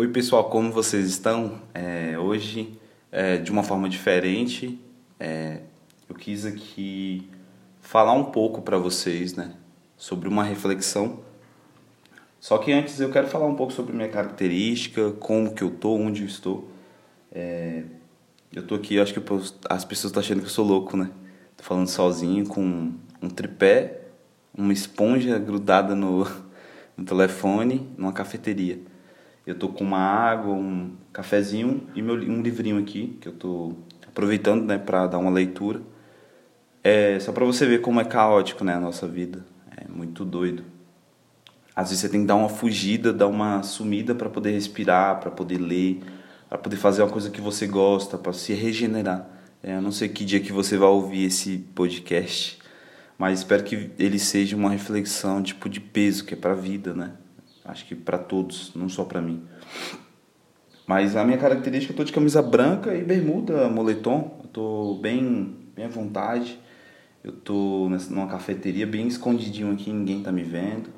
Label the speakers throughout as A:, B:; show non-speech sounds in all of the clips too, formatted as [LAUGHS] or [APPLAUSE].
A: Oi pessoal, como vocês estão? É, hoje, é, de uma forma diferente, é, eu quis aqui falar um pouco para vocês, né, sobre uma reflexão. Só que antes eu quero falar um pouco sobre minha característica, como que eu tô, onde eu estou. É, eu tô aqui, acho que as pessoas estão achando que eu sou louco, né? Tô falando sozinho com um tripé, uma esponja grudada no, [LAUGHS] no telefone, numa cafeteria. Eu tô com uma água, um cafezinho e meu, um livrinho aqui que eu tô aproveitando, né, para dar uma leitura. É só para você ver como é caótico, né, a nossa vida. É muito doido. Às vezes você tem que dar uma fugida, dar uma sumida para poder respirar, para poder ler, para poder fazer uma coisa que você gosta, para se regenerar. É, eu não sei que dia que você vai ouvir esse podcast, mas espero que ele seja uma reflexão tipo de peso que é para vida, né? Acho que para todos, não só para mim. Mas a minha característica, eu tô de camisa branca e bermuda, moletom. Eu tô bem, bem à vontade. Eu tô numa cafeteria bem escondidinho aqui, ninguém tá me vendo.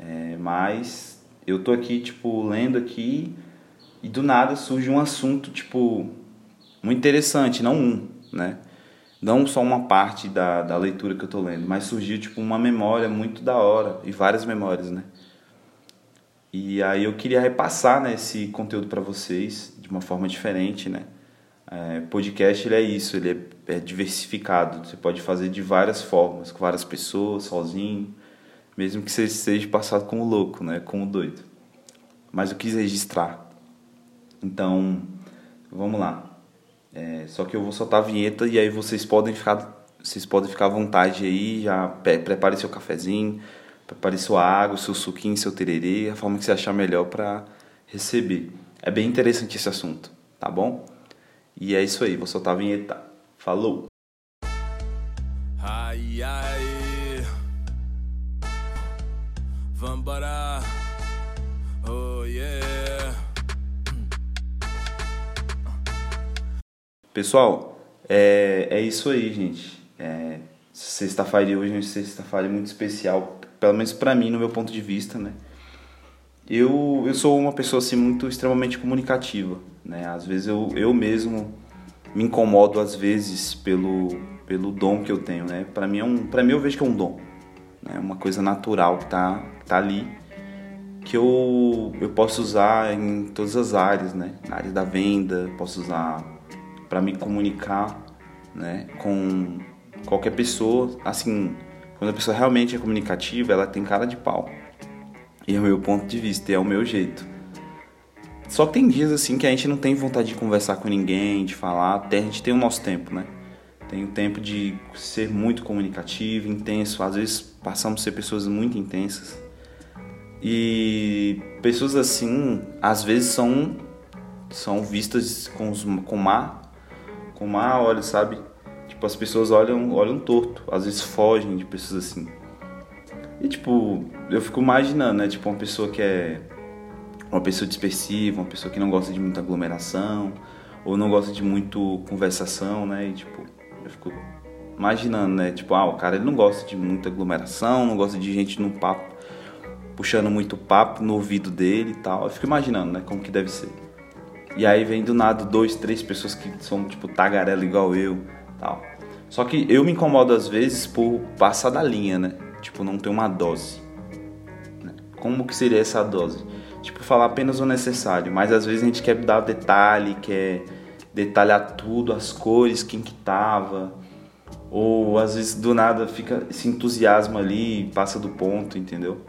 A: É, mas eu tô aqui, tipo, lendo aqui e do nada surge um assunto, tipo, muito interessante, não um, né? Não só uma parte da, da leitura que eu tô lendo, mas surgiu, tipo, uma memória muito da hora e várias memórias, né? E aí eu queria repassar né, esse conteúdo para vocês de uma forma diferente, né? É, podcast ele é isso, ele é, é, diversificado. Você pode fazer de várias formas, com várias pessoas, sozinho, mesmo que você seja passado como louco, né? Como doido. Mas eu quis registrar. Então, vamos lá. É, só que eu vou soltar a vinheta e aí vocês podem ficar, vocês podem ficar à vontade aí, já prepare seu cafezinho Prepare sua água, seu suquinho, seu tererê, a forma que você achar melhor para receber. É bem interessante esse assunto, tá bom? E é isso aí, vou soltar a vinheta. Falou! Ai, ai. Vambora. Oh, yeah. Pessoal, é, é isso aí, gente. É, sexta-feira hoje é uma sexta-feira muito especial pelo menos para mim, no meu ponto de vista, né? Eu, eu sou uma pessoa assim muito extremamente comunicativa, né? Às vezes eu, eu mesmo me incomodo às vezes pelo pelo dom que eu tenho, né? Para mim é um, para mim eu vejo que é um dom, né? Uma coisa natural que tá tá ali que eu eu posso usar em todas as áreas, né? Na área da venda, posso usar para me comunicar, né, com qualquer pessoa, assim, quando a pessoa realmente é comunicativa, ela tem cara de pau. E é o meu ponto de vista, é o meu jeito. Só que tem dias assim que a gente não tem vontade de conversar com ninguém, de falar, até a gente tem o nosso tempo, né? Tem o tempo de ser muito comunicativo, intenso. Às vezes passamos a ser pessoas muito intensas. E pessoas assim, às vezes são são vistas com, os, com má com má olhos, sabe? Tipo, as pessoas olham, olham torto, às vezes fogem de pessoas assim. E tipo, eu fico imaginando, né? Tipo, uma pessoa que é uma pessoa dispersiva, uma pessoa que não gosta de muita aglomeração, ou não gosta de muito conversação, né? E tipo, eu fico imaginando, né? Tipo, ah, o cara ele não gosta de muita aglomeração, não gosta de gente no papo, puxando muito papo no ouvido dele e tal. Eu fico imaginando, né? Como que deve ser. E aí vem do nada dois, três pessoas que são tipo tagarela igual eu, tal. Só que eu me incomodo às vezes por passar da linha, né? Tipo, não ter uma dose. Né? Como que seria essa dose? Tipo, falar apenas o necessário, mas às vezes a gente quer dar detalhe, quer detalhar tudo, as cores, quem que tava, ou às vezes do nada fica se entusiasma ali, passa do ponto, entendeu?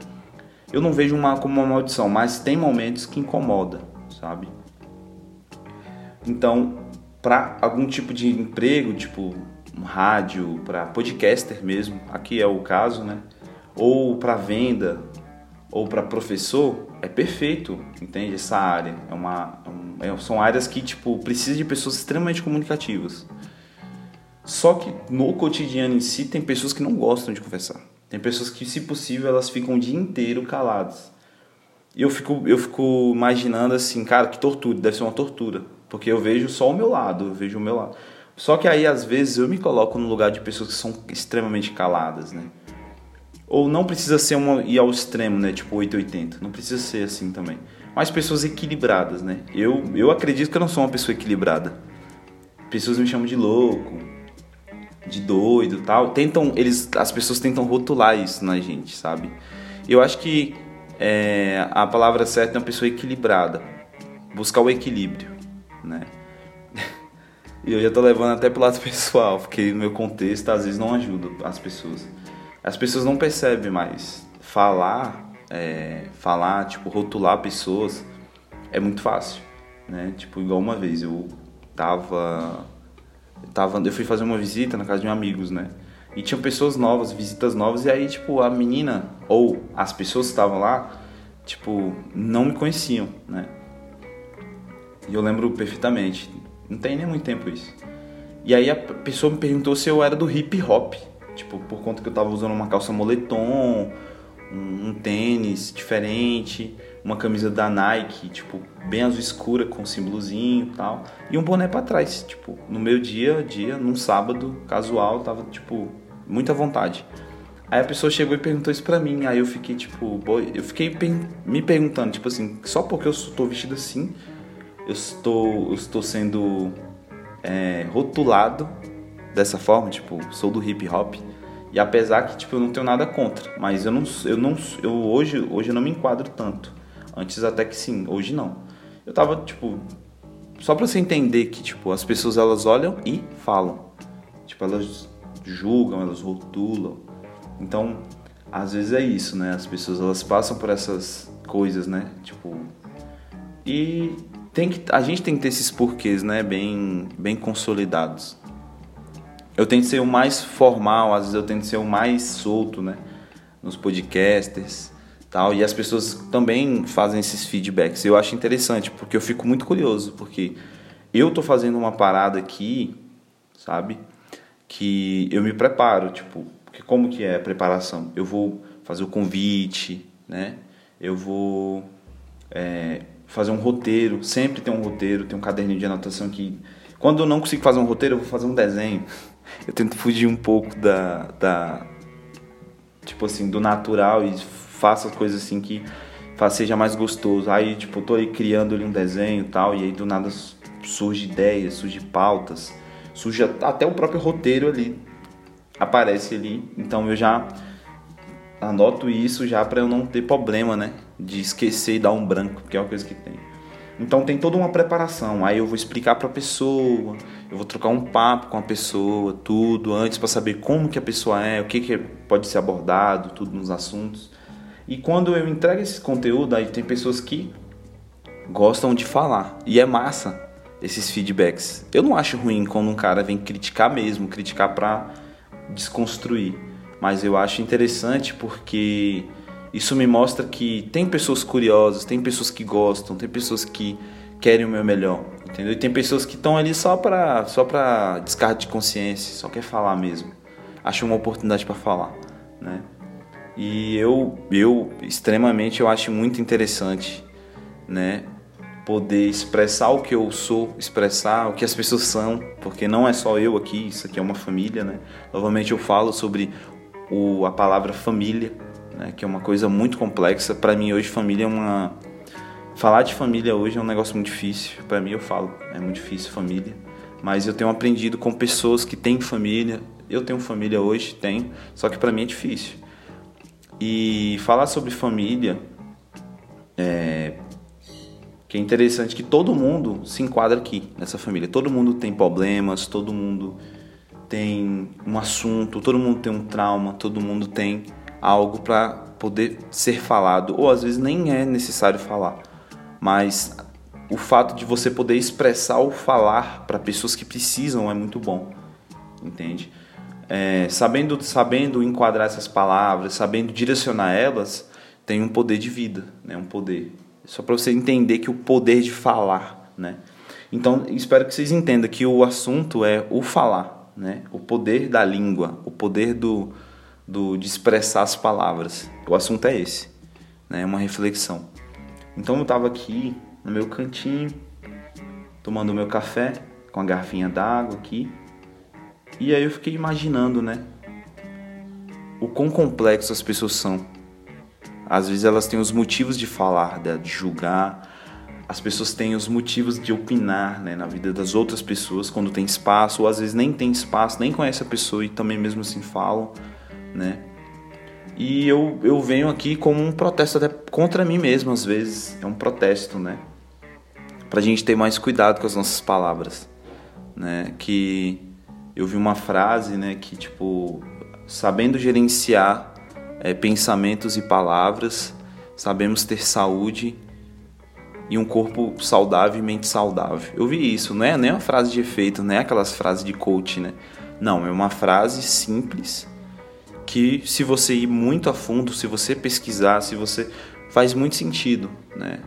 A: Eu não vejo uma como uma maldição, mas tem momentos que incomoda, sabe? Então, para algum tipo de emprego, tipo um rádio, para podcaster mesmo, aqui é o caso, né? Ou para venda, ou para professor, é perfeito, entende? Essa área é uma, é, é são áreas que tipo precisa de pessoas extremamente comunicativas. Só que no cotidiano em si tem pessoas que não gostam de conversar. Tem pessoas que, se possível, elas ficam o dia inteiro caladas. E eu fico, eu fico imaginando assim, cara, que tortura, deve ser uma tortura. Porque eu vejo só o meu lado, eu vejo o meu lado. Só que aí às vezes eu me coloco no lugar de pessoas que são extremamente caladas, né? Ou não precisa ser uma ir ao extremo, né? Tipo 880. Não precisa ser assim também. mas pessoas equilibradas, né? Eu, eu acredito que eu não sou uma pessoa equilibrada. Pessoas me chamam de louco, de doido, tal. Tentam, eles, as pessoas tentam rotular isso na gente, sabe? Eu acho que é, a palavra certa é uma pessoa equilibrada, buscar o equilíbrio, né? [LAUGHS] E eu já tô levando até pro lado pessoal, porque no meu contexto às vezes não ajuda as pessoas. As pessoas não percebem mais. Falar, é, falar, tipo, rotular pessoas é muito fácil, né? Tipo, igual uma vez eu tava, eu tava, eu fui fazer uma visita na casa de um amigos, né? E tinham pessoas novas, visitas novas, e aí, tipo, a menina ou as pessoas que estavam lá, tipo, não me conheciam, né? E eu lembro perfeitamente não tem nem muito tempo isso. E aí a pessoa me perguntou se eu era do hip hop. Tipo, por conta que eu tava usando uma calça moletom, um, um tênis diferente, uma camisa da Nike, tipo, bem azul escura com símbolozinho e tal. E um boné para trás, tipo, no meu dia a dia, num sábado casual, tava, tipo, muita vontade. Aí a pessoa chegou e perguntou isso pra mim, aí eu fiquei, tipo, boy, eu fiquei me perguntando, tipo assim, só porque eu tô vestido assim, eu estou, eu estou sendo é, rotulado dessa forma, tipo, sou do hip hop. E apesar que tipo eu não tenho nada contra, mas eu não eu não eu hoje hoje eu não me enquadro tanto. Antes até que sim, hoje não. Eu tava tipo só para você entender que tipo as pessoas elas olham e falam. Tipo elas julgam, elas rotulam. Então, às vezes é isso, né? As pessoas elas passam por essas coisas, né? Tipo e tem que, a gente tem que ter esses porquês, né, bem, bem consolidados. Eu tento ser o mais formal, às vezes eu tento ser o mais solto, né, nos podcasters, tal, e as pessoas também fazem esses feedbacks. Eu acho interessante, porque eu fico muito curioso, porque eu tô fazendo uma parada aqui, sabe, que eu me preparo, tipo, porque como que é a preparação? Eu vou fazer o convite, né, eu vou é, fazer um roteiro, sempre tem um roteiro, tem um caderninho de anotação que quando eu não consigo fazer um roteiro, eu vou fazer um desenho. [LAUGHS] Eu tento fugir um pouco da, da tipo assim, do natural e faço as coisas assim que seja mais gostoso. Aí, tipo, eu tô aí criando ali um desenho e tal, e aí do nada surge ideias, surge pautas, surge até o próprio roteiro ali aparece ali. Então eu já anoto isso já para eu não ter problema, né? De esquecer e dar um branco, que é uma coisa que tem. Então tem toda uma preparação. Aí eu vou explicar para a pessoa, eu vou trocar um papo com a pessoa, tudo antes para saber como que a pessoa é, o que que pode ser abordado, tudo nos assuntos. E quando eu entrego esse conteúdo, aí tem pessoas que gostam de falar e é massa esses feedbacks. Eu não acho ruim quando um cara vem criticar mesmo, criticar para desconstruir mas eu acho interessante porque isso me mostra que tem pessoas curiosas, tem pessoas que gostam, tem pessoas que querem o meu melhor, entendeu? E tem pessoas que estão ali só para só para descarga de consciência, só quer falar mesmo. Acho uma oportunidade para falar, né? E eu eu extremamente eu acho muito interessante, né? Poder expressar o que eu sou, expressar o que as pessoas são, porque não é só eu aqui, isso aqui é uma família, né? Novamente eu falo sobre o, a palavra família, né, que é uma coisa muito complexa. Para mim hoje família é uma falar de família hoje é um negócio muito difícil. Para mim eu falo, é muito difícil família, mas eu tenho aprendido com pessoas que têm família. Eu tenho família hoje, tenho, só que para mim é difícil. E falar sobre família é que é interessante que todo mundo se enquadra aqui nessa família. Todo mundo tem problemas, todo mundo tem um assunto, todo mundo tem um trauma, todo mundo tem algo para poder ser falado, ou às vezes nem é necessário falar, mas o fato de você poder expressar ou falar para pessoas que precisam é muito bom, entende? É, sabendo, sabendo enquadrar essas palavras, sabendo direcionar elas, tem um poder de vida, né? Um poder. Só para você entender que o poder de falar, né? Então, espero que vocês entendam que o assunto é o falar né? o poder da língua, o poder do, do, de expressar as palavras. O assunto é esse, né? uma reflexão. Então eu estava aqui no meu cantinho, tomando meu café, com a garfinha d'água aqui, e aí eu fiquei imaginando, né? O quão complexo as pessoas são. Às vezes elas têm os motivos de falar, de julgar, as pessoas têm os motivos de opinar né, na vida das outras pessoas quando tem espaço, ou às vezes nem tem espaço, nem conhece a pessoa e também mesmo assim falam, né? E eu, eu venho aqui como um protesto até contra mim mesmo, às vezes. É um protesto, né? Pra gente ter mais cuidado com as nossas palavras, né? Que eu vi uma frase, né? Que, tipo, sabendo gerenciar é, pensamentos e palavras, sabemos ter saúde e um corpo saudável e mente saudável. Eu vi isso, não é nem uma frase de efeito, não é aquelas frases de coach, né? Não, é uma frase simples que se você ir muito a fundo, se você pesquisar, se você faz muito sentido, né?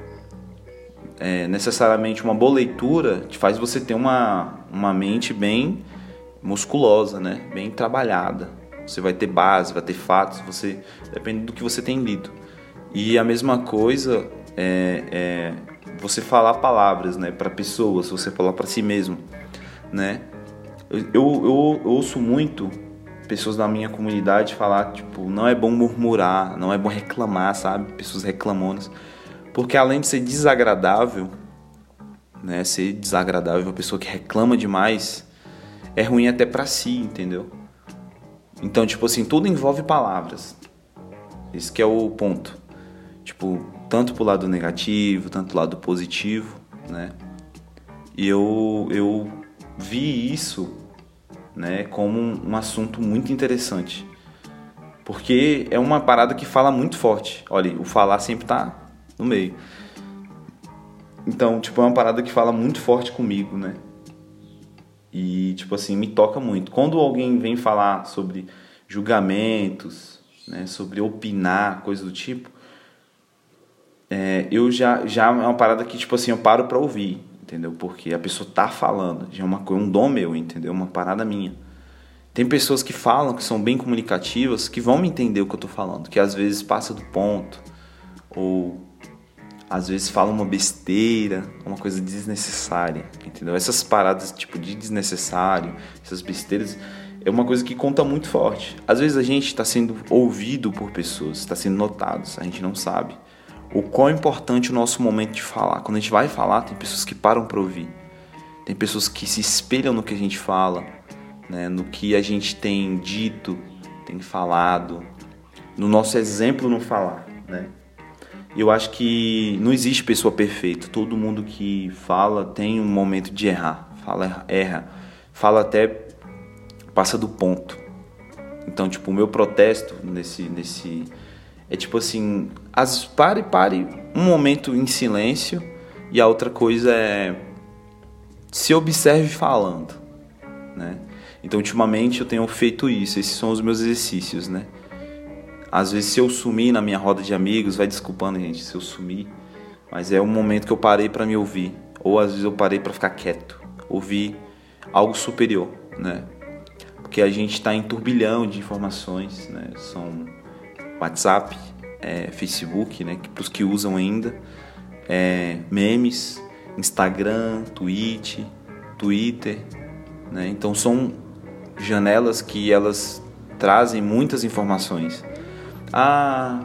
A: É, necessariamente uma boa leitura te faz você ter uma, uma mente bem musculosa, né? Bem trabalhada. Você vai ter base, vai ter fatos, você depende do que você tem lido. E a mesma coisa é, é você falar palavras, né, para pessoas, você falar para si mesmo, né? Eu, eu, eu ouço muito pessoas da minha comunidade falar, tipo, não é bom murmurar, não é bom reclamar, sabe? Pessoas reclamonas. Porque além de ser desagradável, né, ser desagradável, uma pessoa que reclama demais, é ruim até para si, entendeu? Então, tipo assim, tudo envolve palavras. Esse que é o ponto. Tipo, tanto pro lado negativo, tanto pro lado positivo, né? E eu, eu vi isso né, como um, assunto muito interessante. Porque é uma parada que fala muito forte. Olha, o falar sempre tá no meio. Então, tipo, é uma parada que fala muito forte comigo, né? E, tipo assim, me toca muito. Quando alguém vem falar sobre julgamentos, né, sobre opinar, coisa do tipo, é, eu já, já é uma parada que, tipo assim, eu paro pra ouvir entendeu? Porque a pessoa tá falando, já é uma um dom meu, entendeu? Uma parada minha. Tem pessoas que falam, que são bem comunicativas, que vão me entender o que eu tô falando, que às vezes passa do ponto, ou às vezes fala uma besteira, uma coisa desnecessária, entendeu? Essas paradas tipo de desnecessário, essas besteiras, é uma coisa que conta muito forte. Às vezes a gente está sendo ouvido por pessoas, está sendo notado, a gente não sabe o quão importante o nosso momento de falar. Quando a gente vai falar, tem pessoas que param para ouvir. Tem pessoas que se espelham no que a gente fala, né? no que a gente tem dito, tem falado, no nosso exemplo no falar. Né? Eu acho que não existe pessoa perfeita. Todo mundo que fala tem um momento de errar. Fala, erra. Fala até passa do ponto. Então, tipo, o meu protesto nesse, nesse, é tipo assim, as, pare, pare um momento em silêncio e a outra coisa é se observe falando, né? Então, ultimamente eu tenho feito isso, esses são os meus exercícios, né? Às vezes se eu sumir na minha roda de amigos, vai desculpando, gente, se eu sumir, mas é um momento que eu parei para me ouvir, ou às vezes eu parei para ficar quieto, ouvir algo superior, né? Porque a gente está em turbilhão de informações, né? São WhatsApp, é, Facebook, né, para os que usam ainda, é, memes, Instagram, Twitch, Twitter, né? Então são janelas que elas trazem muitas informações. Ah,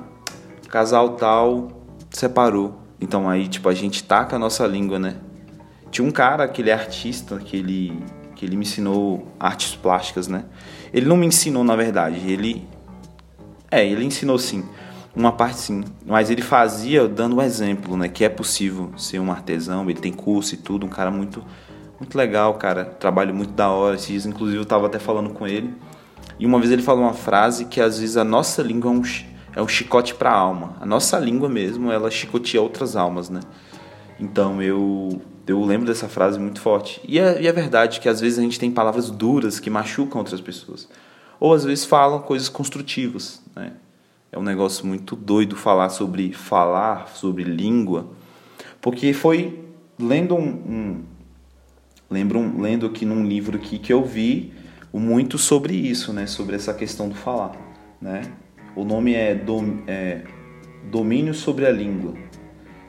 A: casal tal separou. Então aí tipo a gente taca a nossa língua, né? Tinha um cara que ele é artista, que ele que ele me ensinou artes plásticas, né? Ele não me ensinou na verdade, ele é, ele ensinou sim. Uma parte sim, mas ele fazia dando um exemplo, né? Que é possível ser um artesão, ele tem curso e tudo, um cara muito muito legal, cara. Trabalho muito da hora. Esses dias, inclusive, eu tava até falando com ele. E uma vez ele falou uma frase que às vezes a nossa língua é um, é um chicote para a alma. A nossa língua mesmo, ela chicoteia outras almas, né? Então eu eu lembro dessa frase muito forte. E é, e é verdade que às vezes a gente tem palavras duras que machucam outras pessoas ou às vezes falam coisas construtivas. Né? É um negócio muito doido falar sobre falar, sobre língua, porque foi lendo um, um lembro um, lendo aqui num livro aqui que eu vi muito sobre isso, né? Sobre essa questão do falar, né? O nome é, dom, é Domínio sobre a Língua.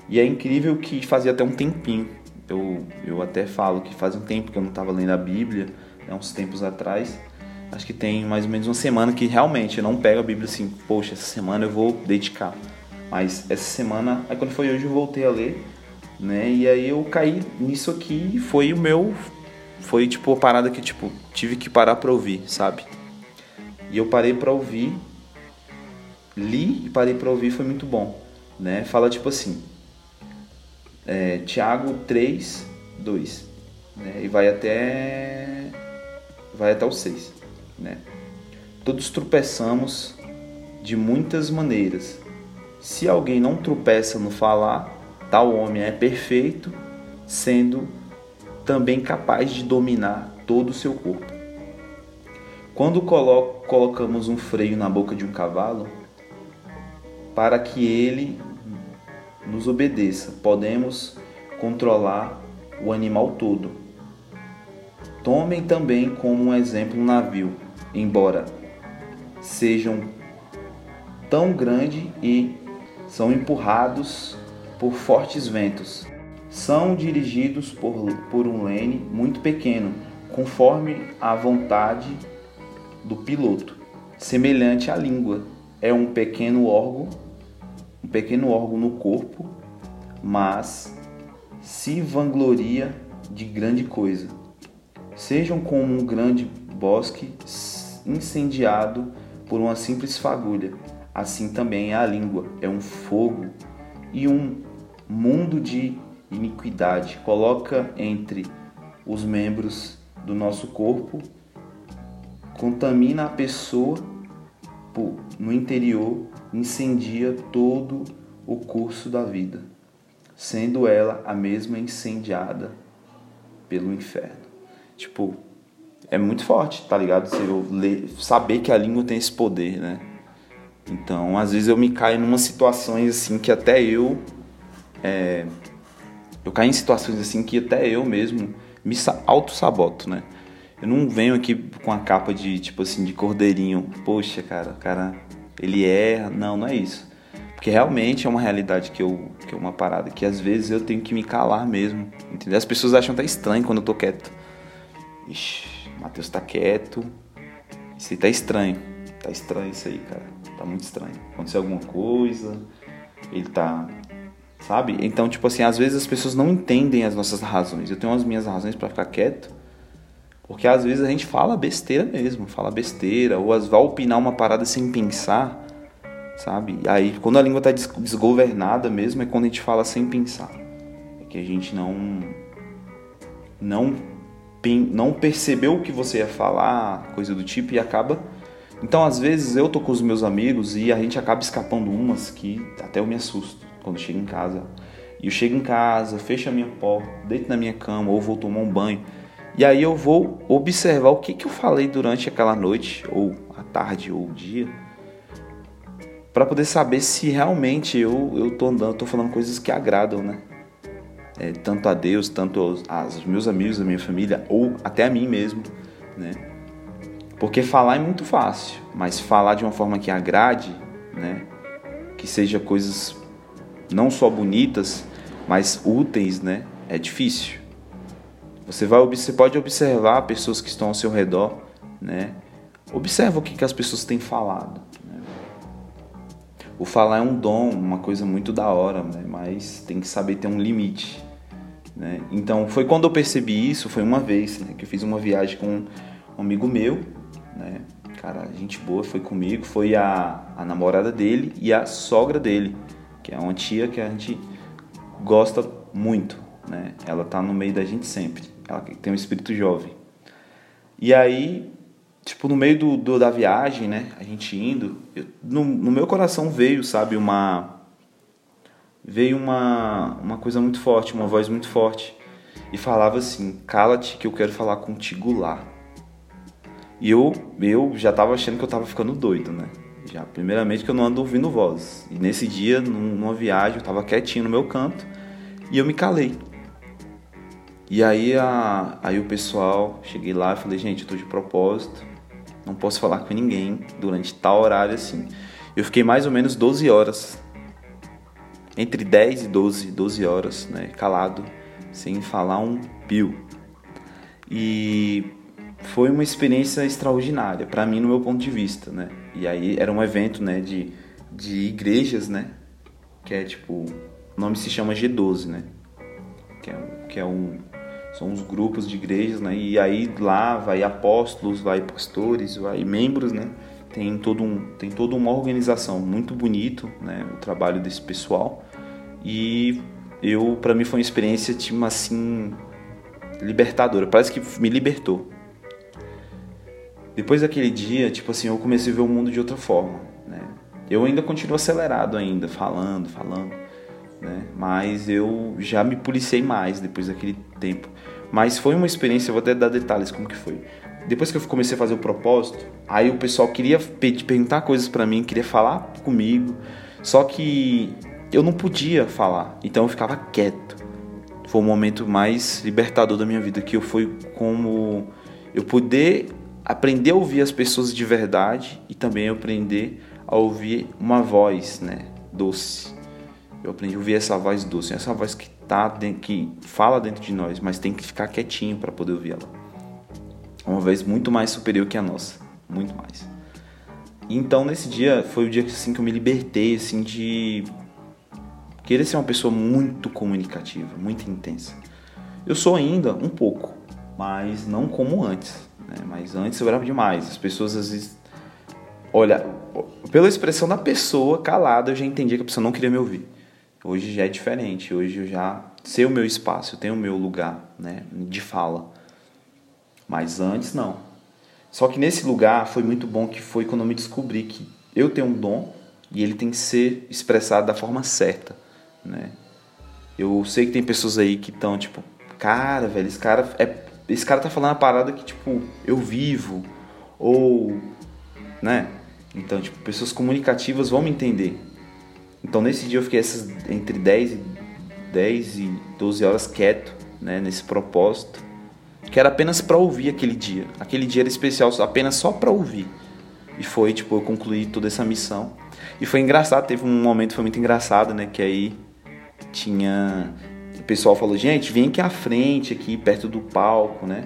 A: E é incrível que fazia até um tempinho. Eu, eu até falo que faz um tempo que eu não estava lendo a Bíblia, né, uns tempos atrás acho que tem mais ou menos uma semana que realmente eu não pego a Bíblia assim, poxa, essa semana eu vou dedicar. Mas essa semana, aí quando foi hoje eu voltei a ler né? E aí eu caí nisso aqui e foi o meu foi tipo a parada que tipo tive que parar para ouvir, sabe? E eu parei para ouvir, li e parei para ouvir, foi muito bom, né? Fala tipo assim, é, Tiago 3, 2, né? E vai até vai até o 6, né? Todos tropeçamos de muitas maneiras. Se alguém não tropeça no falar, tal homem é perfeito, sendo também capaz de dominar todo o seu corpo. Quando colo colocamos um freio na boca de um cavalo, para que ele nos obedeça, podemos controlar o animal todo. Tomem também como um exemplo um navio, embora sejam tão grande e são empurrados por fortes ventos. São dirigidos por, por um leme muito pequeno, conforme a vontade do piloto, semelhante à língua. É um pequeno órgão, um pequeno órgão no corpo, mas se vangloria de grande coisa. Sejam como um grande bosque incendiado por uma simples fagulha. Assim também é a língua, é um fogo e um mundo de iniquidade. Coloca entre os membros do nosso corpo, contamina a pessoa no interior, incendia todo o curso da vida, sendo ela a mesma incendiada pelo inferno. Tipo, é muito forte, tá ligado? Você ler, saber que a língua tem esse poder, né? Então, às vezes eu me caio em umas situações assim que até eu. É, eu caio em situações assim que até eu mesmo me auto-saboto, né? Eu não venho aqui com a capa de, tipo assim, de cordeirinho. Poxa, cara, o cara, ele erra. Não, não é isso. Porque realmente é uma realidade que eu. que é uma parada que às vezes eu tenho que me calar mesmo. Entendeu? As pessoas acham até estranho quando eu tô quieto. Ixi, Matheus tá quieto. Isso aí tá estranho. Tá estranho isso aí, cara. Tá muito estranho. Aconteceu alguma coisa. Ele tá. Sabe? Então, tipo assim, às vezes as pessoas não entendem as nossas razões. Eu tenho as minhas razões para ficar quieto. Porque às vezes a gente fala besteira mesmo, fala besteira, ou às vai opinar uma parada sem pensar, sabe? Aí, quando a língua tá desgovernada mesmo, é quando a gente fala sem pensar. É que a gente não não não percebeu o que você ia falar, coisa do tipo, e acaba. Então, às vezes, eu tô com os meus amigos e a gente acaba escapando umas que até eu me assusto quando chego em casa. E eu chego em casa, fecho a minha porta, deito na minha cama ou vou tomar um banho. E aí eu vou observar o que, que eu falei durante aquela noite, ou a tarde, ou o dia, para poder saber se realmente eu, eu tô andando, tô falando coisas que agradam, né? É, tanto a Deus, tanto aos, aos, meus amigos, a minha família, ou até a mim mesmo, né? Porque falar é muito fácil, mas falar de uma forma que agrade, né? Que seja coisas não só bonitas, mas úteis, né? É difícil. Você vai, você pode observar pessoas que estão ao seu redor, né? Observa o que, que as pessoas têm falado. Né? O falar é um dom, uma coisa muito da hora, né? mas tem que saber ter um limite. Né? Então foi quando eu percebi isso, foi uma vez né, que eu fiz uma viagem com um amigo meu, né? cara, gente boa, foi comigo, foi a, a namorada dele e a sogra dele, que é uma tia que a gente gosta muito, né? Ela tá no meio da gente sempre, ela tem um espírito jovem. E aí, tipo, no meio do, do da viagem, né, a gente indo, eu, no, no meu coração veio, sabe, uma veio uma, uma coisa muito forte, uma voz muito forte, e falava assim: Cala-te que eu quero falar contigo lá. E eu, eu já tava achando que eu tava ficando doido, né? Já, primeiramente que eu não ando ouvindo voz. E nesse dia, numa viagem, eu tava quietinho no meu canto e eu me calei. E aí, a, aí o pessoal, cheguei lá e falei, gente, eu tô de propósito, não posso falar com ninguém durante tal horário assim. Eu fiquei mais ou menos 12 horas entre 10 e 12, 12 horas, né, calado, sem falar um pio. E foi uma experiência extraordinária para mim no meu ponto de vista, né? E aí era um evento, né, de, de igrejas, né? Que é tipo, o nome se chama G12, né? que é, que é um, são os grupos de igrejas, né? E aí lá vai apóstolos, vai pastores, vai membros, né? Tem todo um, tem toda uma organização muito bonito, né? O trabalho desse pessoal e eu para mim foi uma experiência tipo assim libertadora. Parece que me libertou. Depois daquele dia, tipo assim, eu comecei a ver o mundo de outra forma, né? Eu ainda continuo acelerado ainda, falando, falando, né? Mas eu já me policiei mais depois daquele tempo. Mas foi uma experiência, eu vou até dar detalhes como que foi. Depois que eu comecei a fazer o propósito, aí o pessoal queria perguntar coisas para mim, queria falar comigo, só que eu não podia falar, então eu ficava quieto. Foi o momento mais libertador da minha vida, que eu fui como eu poder aprender a ouvir as pessoas de verdade e também aprender a ouvir uma voz, né, doce. Eu aprendi a ouvir essa voz doce, essa voz que tá que fala dentro de nós, mas tem que ficar quietinho para poder ouvir ela. Uma voz muito mais superior que a nossa, muito mais. Então nesse dia foi o dia assim que eu me libertei assim de querer ser uma pessoa muito comunicativa, muito intensa. Eu sou ainda um pouco, mas não como antes. Né? Mas antes eu era demais. As pessoas às vezes. Olha, pela expressão da pessoa calada, eu já entendia que a pessoa não queria me ouvir. Hoje já é diferente. Hoje eu já sei o meu espaço, eu tenho o meu lugar né, de fala. Mas antes não. Só que nesse lugar foi muito bom que foi quando eu me descobri que eu tenho um dom e ele tem que ser expressado da forma certa, né? Eu sei que tem pessoas aí que estão tipo, cara, velho, esse cara é esse cara tá falando a parada que, tipo, eu vivo, ou, né? Então, tipo, pessoas comunicativas vão me entender. Então, nesse dia eu fiquei essas, entre 10 e, 10 e 12 horas quieto, né? Nesse propósito, que era apenas para ouvir aquele dia. Aquele dia era especial apenas só para ouvir. E foi, tipo, eu concluí toda essa missão. E foi engraçado, teve um momento foi muito engraçado, né? Que aí tinha o pessoal falou, gente, vem aqui à frente, aqui perto do palco, né?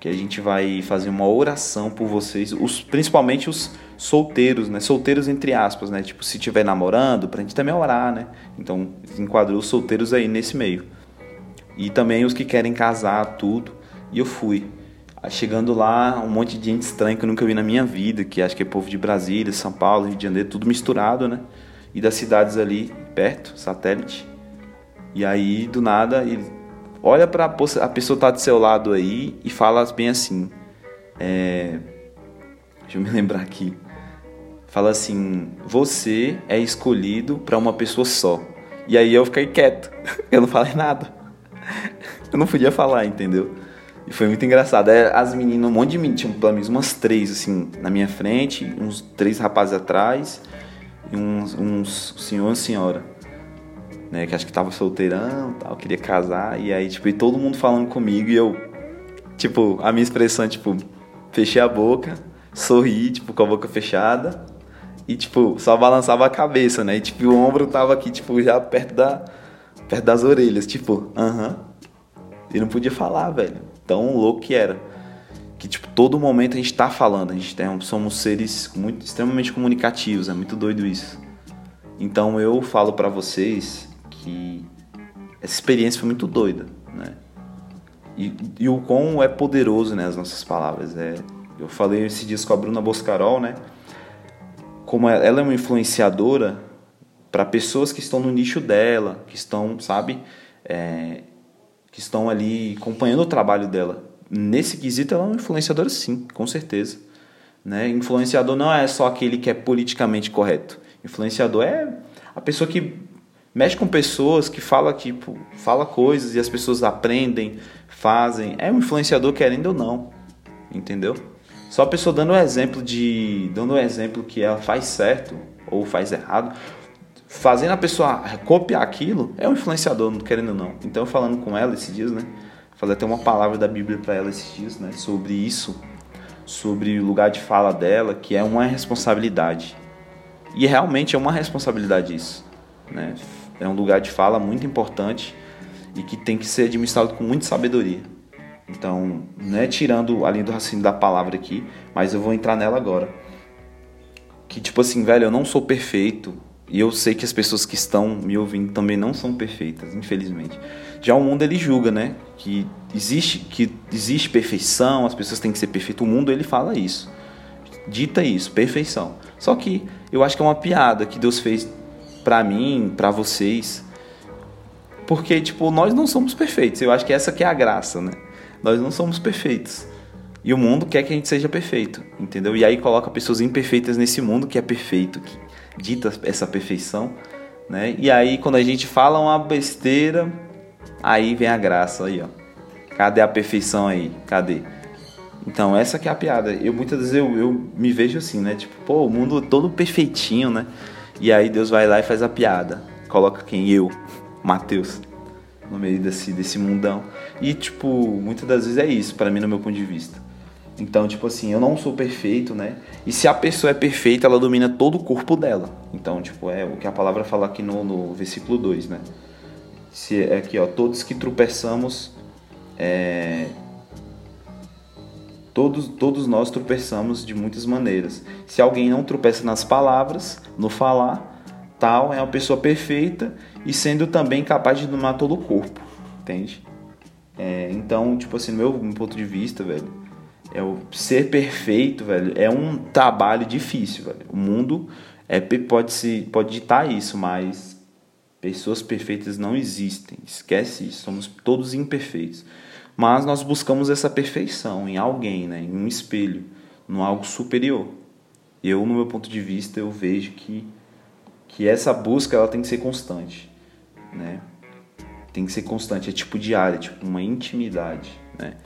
A: Que a gente vai fazer uma oração por vocês, os, principalmente os solteiros, né? Solteiros entre aspas, né? Tipo, se estiver namorando, pra gente também orar, né? Então, enquadrou os solteiros aí nesse meio. E também os que querem casar, tudo. E eu fui. Chegando lá, um monte de gente estranha que eu nunca vi na minha vida, que acho que é povo de Brasília, São Paulo, Rio de Janeiro, tudo misturado, né? E das cidades ali perto, satélite. E aí, do nada, ele olha para a pessoa tá do seu lado aí e fala bem assim. É, deixa eu me [LAUGHS] lembrar aqui. Fala assim: Você é escolhido para uma pessoa só. E aí eu fiquei quieto. [LAUGHS] Eu não falei nada. [LAUGHS] Eu não podia falar, entendeu? E foi muito engraçado. É, as meninas, um monte de meninas, tinham pelo menos umas três assim na minha frente, uns três rapazes atrás e uns, uns senhor e senhora né? Que acho que tava solteirão tal, queria casar. E aí, tipo, e todo mundo falando comigo e eu, tipo, a minha expressão, tipo, fechei a boca, sorri, tipo, com a boca fechada. E, tipo, só balançava a cabeça, né? E, tipo, o ombro tava aqui, tipo, já perto da... Perto das orelhas, tipo, aham. Uh -huh. E não podia falar, velho. Tão louco que era. Que, tipo, todo momento a gente tá falando. A gente tem, somos seres muito, extremamente comunicativos. É muito doido isso. Então eu falo para vocês que essa experiência foi muito doida, né? E, e o quão é poderoso, né, as nossas palavras. É, eu falei esse dia com a Bruna Boscarol, né? Como ela é uma influenciadora para pessoas que estão no nicho dela, que estão, sabe, é, que estão ali acompanhando o trabalho dela. Nesse quesito, ela é uma influenciadora, sim, com certeza. Né? Influenciador não é só aquele que é politicamente correto. Influenciador é a pessoa que mexe com pessoas que fala tipo fala coisas e as pessoas aprendem fazem é um influenciador querendo ou não entendeu só a pessoa dando o um exemplo de dando um exemplo que ela faz certo ou faz errado fazendo a pessoa copiar aquilo é um influenciador querendo ou não então falando com ela esses dias né fazer até uma palavra da Bíblia para ela esses dias né sobre isso sobre o lugar de fala dela que é uma responsabilidade e realmente é uma responsabilidade isso né é um lugar de fala muito importante e que tem que ser administrado com muita sabedoria. Então, não é tirando a linha do raciocínio da palavra aqui, mas eu vou entrar nela agora. Que tipo assim, velho, eu não sou perfeito, E eu sei que as pessoas que estão me ouvindo também não são perfeitas, infelizmente. Já o mundo ele julga, né? Que existe que existe perfeição, as pessoas têm que ser perfeitas. O mundo ele fala isso. Dita isso, perfeição. Só que eu acho que é uma piada que Deus fez para mim, para vocês. Porque tipo, nós não somos perfeitos. Eu acho que essa que é a graça, né? Nós não somos perfeitos. E o mundo quer que a gente seja perfeito, entendeu? E aí coloca pessoas imperfeitas nesse mundo que é perfeito, que dita essa perfeição, né? E aí quando a gente fala uma besteira, aí vem a graça aí, ó. Cadê a perfeição aí? Cadê? Então, essa que é a piada. Eu muitas vezes eu, eu me vejo assim, né? Tipo, pô, o mundo todo perfeitinho, né? E aí Deus vai lá e faz a piada. Coloca quem? Eu, Mateus, no meio desse, desse mundão. E, tipo, muitas das vezes é isso, para mim, no meu ponto de vista. Então, tipo assim, eu não sou perfeito, né? E se a pessoa é perfeita, ela domina todo o corpo dela. Então, tipo, é o que a palavra fala aqui no, no versículo 2, né? Se, é aqui, ó, todos que tropeçamos, é, todos, todos nós tropeçamos de muitas maneiras. Se alguém não tropeça nas palavras, no falar, tal, é uma pessoa perfeita e sendo também capaz de dominar todo o corpo, entende? É, então, tipo assim, no meu, meu ponto de vista, velho, é o ser perfeito, velho, é um trabalho difícil, velho. O mundo é, pode, se, pode ditar isso, mas pessoas perfeitas não existem. Esquece isso, somos todos imperfeitos. Mas nós buscamos essa perfeição em alguém, né? em um espelho, no algo superior. Eu, no meu ponto de vista, eu vejo que, que essa busca ela tem que ser constante. Né? Tem que ser constante, é tipo diária, tipo uma intimidade. Né?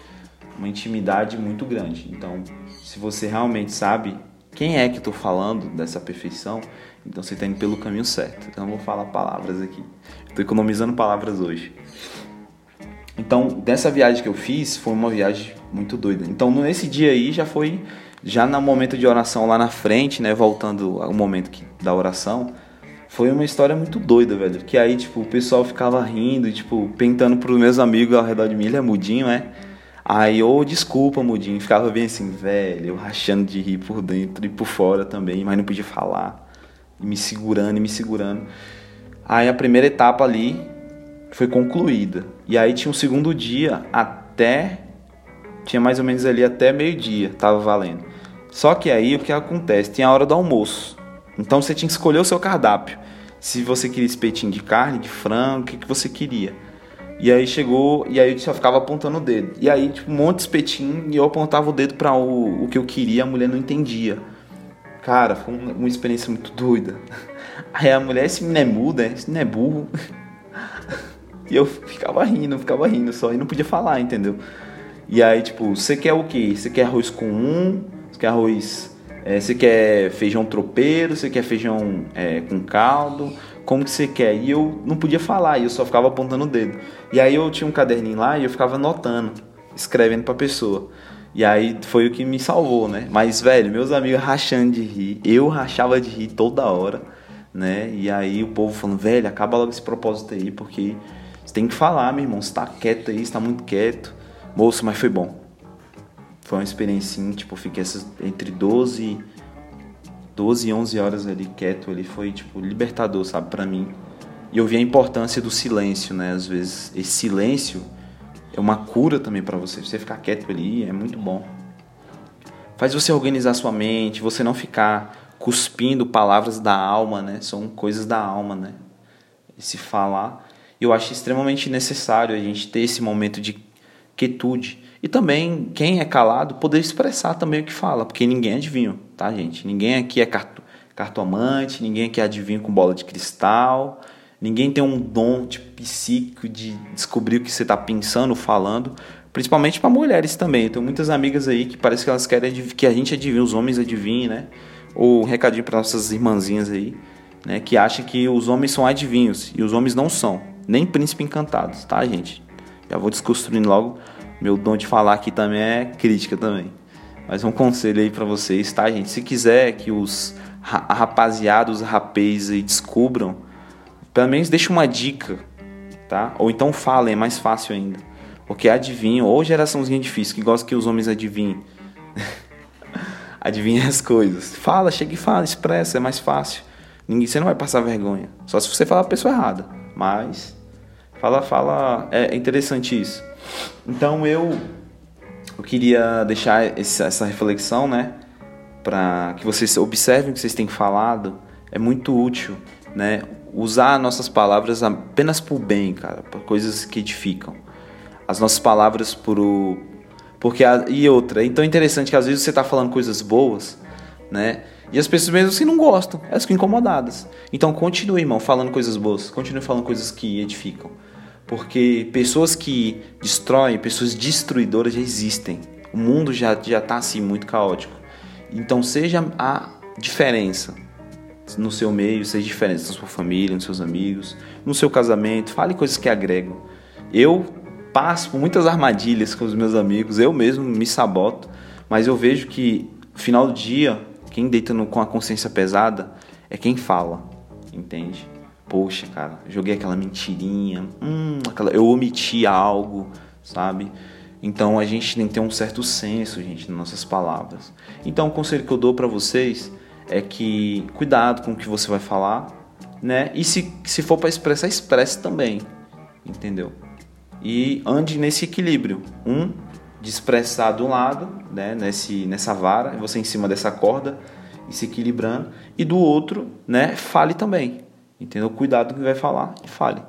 A: Uma intimidade muito grande. Então, se você realmente sabe quem é que estou falando dessa perfeição, então você está indo pelo caminho certo. Então, eu vou falar palavras aqui. Estou economizando palavras hoje. Então, dessa viagem que eu fiz, foi uma viagem muito doida. Então, nesse dia aí já foi, já no momento de oração lá na frente, né, voltando ao momento que, da oração, foi uma história muito doida, velho. Que aí, tipo, o pessoal ficava rindo, tipo, pentando pros meus amigos ao redor de mim, ele é mudinho, né? Aí, ô, oh, desculpa, Mudinho, ficava bem assim, velho, rachando de rir por dentro e por fora também, mas não podia falar. E me segurando e me segurando. Aí a primeira etapa ali foi concluída. E aí tinha um segundo dia até. Tinha mais ou menos ali até meio-dia, tava valendo. Só que aí o que acontece? Tem a hora do almoço. Então você tinha que escolher o seu cardápio. Se você queria espetinho de carne, de frango, o que, que você queria. E aí chegou, e aí eu só ficava apontando o dedo. E aí, tipo, um monte de espetinho, e eu apontava o dedo para o, o que eu queria, a mulher não entendia. Cara, foi uma, uma experiência muito doida. [LAUGHS] Aí a mulher, esse menino é muda, esse menino é burro. [LAUGHS] E eu ficava rindo, ficava rindo só, e não podia falar, entendeu? E aí, tipo, você quer o quê? Você quer arroz com um? Você quer arroz. É, você quer feijão tropeiro? Você quer feijão é, com caldo? Como que você quer? E eu não podia falar, e eu só ficava apontando o dedo. E aí eu tinha um caderninho lá e eu ficava anotando, escrevendo pra pessoa. E aí foi o que me salvou, né? Mas, velho, meus amigos rachando de rir, eu rachava de rir toda hora, né? E aí o povo falando, velho, acaba logo esse propósito aí, porque você tem que falar, meu irmão, você tá quieto aí, você tá muito quieto. Moço, mas foi bom. Foi uma experiência, assim, tipo, fiquei entre 12 12, 11 horas ali quieto, ele foi tipo libertador, sabe, para mim. E eu vi a importância do silêncio, né? Às vezes esse silêncio é uma cura também para você. Você ficar quieto ali é muito bom. Faz você organizar sua mente, você não ficar cuspindo palavras da alma, né? São coisas da alma, né? Se falar, eu acho extremamente necessário a gente ter esse momento de quietude e também, quem é calado, poder expressar também o que fala, porque ninguém adivinha, tá, gente? Ninguém aqui é cartomante, ninguém aqui é adivinha com bola de cristal, ninguém tem um dom tipo, psíquico de descobrir o que você está pensando, falando, principalmente para mulheres também. Eu tenho muitas amigas aí que parece que elas querem que a gente adivinhe, os homens adivinhem, né? Ou um recadinho para nossas irmãzinhas aí, né? Que acham que os homens são adivinhos e os homens não são, nem príncipe encantados, tá, gente? Já vou desconstruindo logo meu dom de falar aqui também é crítica também. Mas um conselho aí para vocês, tá, gente? Se quiser que os a rapaziada, os rapês aí descubram, pelo menos deixa uma dica, tá? Ou então falem, é mais fácil ainda. Porque adivinham, ou geraçãozinha difícil, que gosta que os homens adivinhem. [LAUGHS] adivinhem as coisas. Fala, chega e fala, expressa, é mais fácil. Ninguém, você não vai passar vergonha. Só se você falar a pessoa errada. Mas fala, fala, é interessante isso. Então eu eu queria deixar essa reflexão, né, para que vocês observem o que vocês têm falado. É muito útil, né, usar nossas palavras apenas por bem, cara, por coisas que edificam. As nossas palavras por o porque a, e outra, é então interessante que às vezes você está falando coisas boas, né? E as pessoas mesmo assim não gostam, elas ficam incomodadas. Então continue, irmão, falando coisas boas, continue falando coisas que edificam. Porque pessoas que destroem, pessoas destruidoras já existem. O mundo já já está assim muito caótico. Então seja a diferença no seu meio, seja diferença na sua família, nos seus amigos, no seu casamento, fale coisas que agregam. Eu passo por muitas armadilhas com os meus amigos, eu mesmo me saboto, mas eu vejo que no final do dia, quem deita no, com a consciência pesada é quem fala, entende? Poxa, cara, joguei aquela mentirinha, hum, aquela, eu omiti algo, sabe? Então a gente tem que ter um certo senso, gente, nas nossas palavras. Então o conselho que eu dou para vocês é que cuidado com o que você vai falar, né? E se, se for para expressar, expresse também, entendeu? e ande nesse equilíbrio. Um de expressar do lado, né, nesse, nessa vara, você em cima dessa corda e se equilibrando, e do outro, né, fale também. Entendeu? Cuidado com o que vai falar e fale.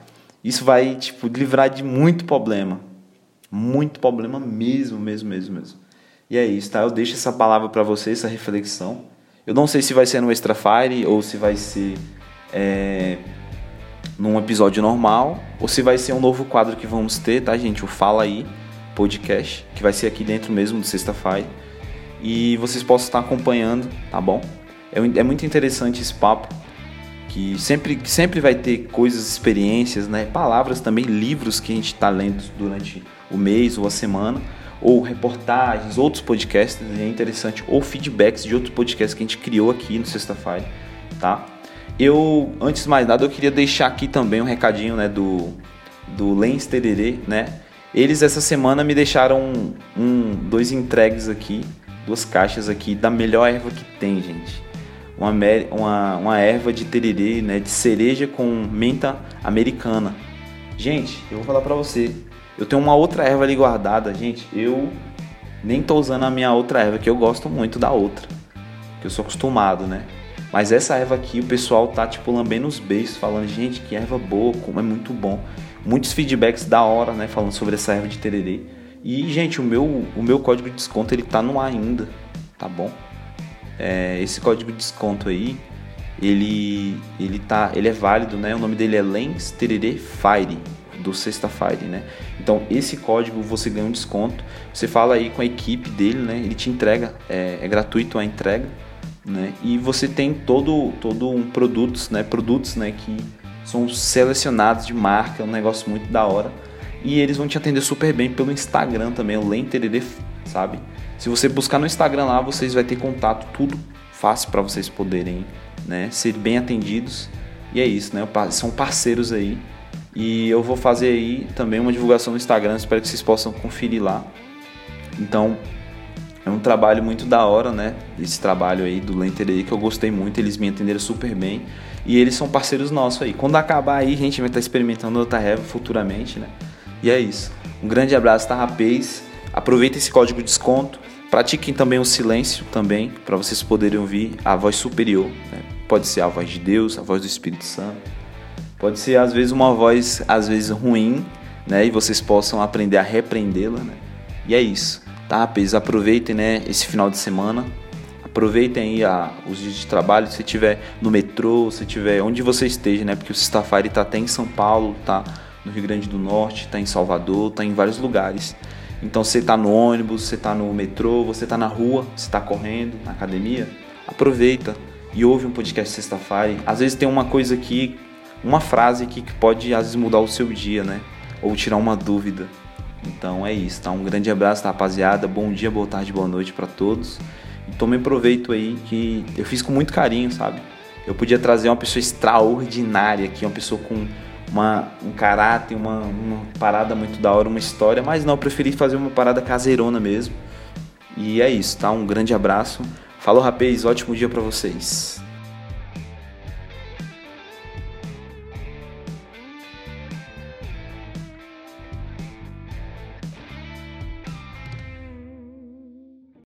A: Isso vai tipo livrar de muito problema. Muito problema mesmo, mesmo, mesmo, mesmo. E é isso, tá? Eu deixo essa palavra para você, essa reflexão. Eu não sei se vai ser no Extra Fire ou se vai ser é, num episódio normal ou se vai ser um novo quadro que vamos ter, tá, gente? O Fala Aí podcast, que vai ser aqui dentro mesmo do Sexta-feira. E vocês possam estar acompanhando, tá bom? É, é muito interessante esse papo, que sempre, sempre vai ter coisas, experiências, né? Palavras também, livros que a gente está lendo durante o mês ou a semana, ou reportagens, outros podcasts, é interessante, ou feedbacks de outros podcasts que a gente criou aqui no Sexta-feira, tá? Eu, antes de mais nada, eu queria deixar aqui também um recadinho, né, do, do Lens Tererê, né? Eles essa semana me deixaram um, dois entregues aqui, duas caixas aqui da melhor erva que tem, gente. Uma, uma, uma erva de tererê, né, de cereja com menta americana. Gente, eu vou falar pra você, eu tenho uma outra erva ali guardada, gente, eu nem tô usando a minha outra erva, que eu gosto muito da outra, que eu sou acostumado, né? Mas essa erva aqui, o pessoal tá tipo lambendo os beijos, falando, gente, que erva boa, como é muito bom. Muitos feedbacks da hora, né, falando sobre essa erva de tererê. E, gente, o meu, o meu código de desconto ele tá no ar ainda, tá bom? É, esse código de desconto aí, ele, ele, tá, ele é válido, né? O nome dele é Lens Tererê Fire, do Sexta Fire, né? Então, esse código você ganha um desconto. Você fala aí com a equipe dele, né? Ele te entrega, é, é gratuito a entrega né? E você tem todo todo um produtos, né? Produtos, né? Que são selecionados de marca, é um negócio muito da hora. E eles vão te atender super bem pelo Instagram também, o Lenterere, sabe? Se você buscar no Instagram lá, vocês vai ter contato, tudo fácil para vocês poderem, né? Ser bem atendidos. E é isso, né? São parceiros aí. E eu vou fazer aí também uma divulgação no Instagram, espero que vocês possam conferir lá. Então, é um trabalho muito da hora, né? Esse trabalho aí do Lenter aí que eu gostei muito, eles me atenderam super bem e eles são parceiros nossos aí. Quando acabar aí, a gente vai estar experimentando outra Rev futuramente, né? E é isso. Um grande abraço, tá, rapaz? Aproveita esse código de desconto. Pratiquem também o silêncio também, para vocês poderem ouvir a voz superior. Né? Pode ser a voz de Deus, a voz do Espírito Santo. Pode ser às vezes uma voz às vezes ruim, né? E vocês possam aprender a repreendê-la, né? E é isso tá, rapaz? Aproveitem, né, esse final de semana. Aproveitem aí a, os dias de trabalho, se tiver no metrô, se tiver onde você esteja, né? Porque o Sexta-feira tá até em São Paulo, tá no Rio Grande do Norte, tá em Salvador, tá em vários lugares. Então você tá no ônibus, você tá no metrô, você tá na rua, você tá correndo, na academia, aproveita e ouve um podcast sexta-feira. Às vezes tem uma coisa aqui, uma frase aqui que pode às vezes mudar o seu dia, né? Ou tirar uma dúvida. Então é isso, tá? Um grande abraço, tá, rapaziada. Bom dia, boa tarde, boa noite para todos. E tomem proveito aí que eu fiz com muito carinho, sabe? Eu podia trazer uma pessoa extraordinária aqui, uma pessoa com uma, um caráter, uma, uma parada muito da hora, uma história, mas não, eu preferi fazer uma parada caseirona mesmo. E é isso, tá? Um grande abraço. Falou, rapaz, ótimo dia para vocês.